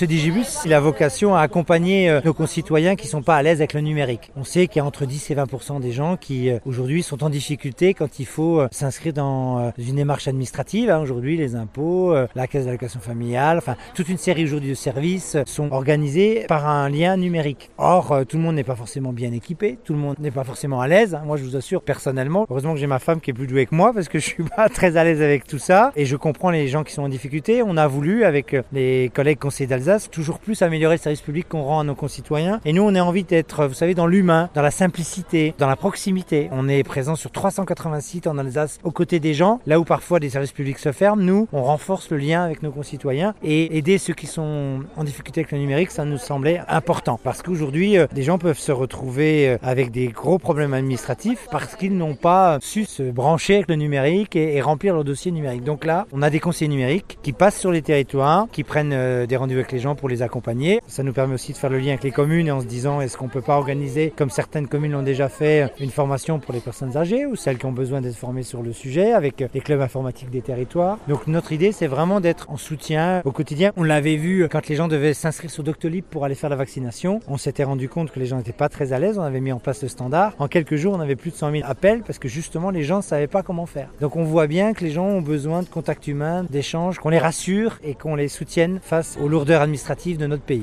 Ce Digibus, il a vocation à accompagner euh, nos concitoyens qui sont pas à l'aise avec le numérique. On sait qu'il y a entre 10 et 20 des gens qui euh, aujourd'hui sont en difficulté quand il faut euh, s'inscrire dans une démarche administrative. Hein. Aujourd'hui, les impôts, la caisse d'allocation familiale, enfin toute une série aujourd'hui de services sont organisés par un lien numérique. Or, tout le monde n'est pas forcément bien équipé, tout le monde n'est pas forcément à l'aise. Moi, je vous assure personnellement, heureusement que j'ai ma femme qui est plus douée que moi parce que je suis pas très à l'aise avec tout ça et je comprends les gens qui sont en difficulté. On a voulu avec les collègues conseillers d'Alsace toujours plus améliorer le service public qu'on rend à nos concitoyens et nous on a envie d'être, vous savez, dans l'humain, dans la simplicité, dans la proximité. On est présent sur 380 sites en Alsace aux côtés des gens, là où parfois des services publics se ferment. Nous, on renforce le lien avec nos concitoyens et aider ceux qui sont en difficulté avec le numérique, ça nous semblait important parce qu'aujourd'hui, euh, des gens peuvent se retrouver euh, avec des gros problèmes administratifs parce qu'ils n'ont pas su se brancher avec le numérique et, remplir leur dossier numérique. Donc là, on a des conseillers numériques qui passent sur les territoires, qui prennent euh, des rendez-vous avec les gens pour les accompagner. Ça nous permet aussi de faire le lien avec les communes et en se disant est-ce qu'on peut pas organiser, comme certaines communes l'ont déjà fait, une formation pour les personnes âgées ou celles qui ont besoin d'être formées sur le sujet avec les clubs informatiques des territoires. Donc notre idée, c'est vraiment d'être en soutien au quotidien. On l'avait vu quand les gens devaient s'inscrire sur Doctolib pour aller faire la vaccination. On s'était rendu compte que les gens n'étaient pas très à l'aise. On avait mis en place le standard. En quelques jours, on avait plus de 100 000 appels parce que justement, les gens ne savaient pas comment faire. Donc on voit bien que les gens ont besoin de contact humain, d'échanges, qu'on les rassure et qu'on les soutienne face aux lourdeurs administratives de notre pays.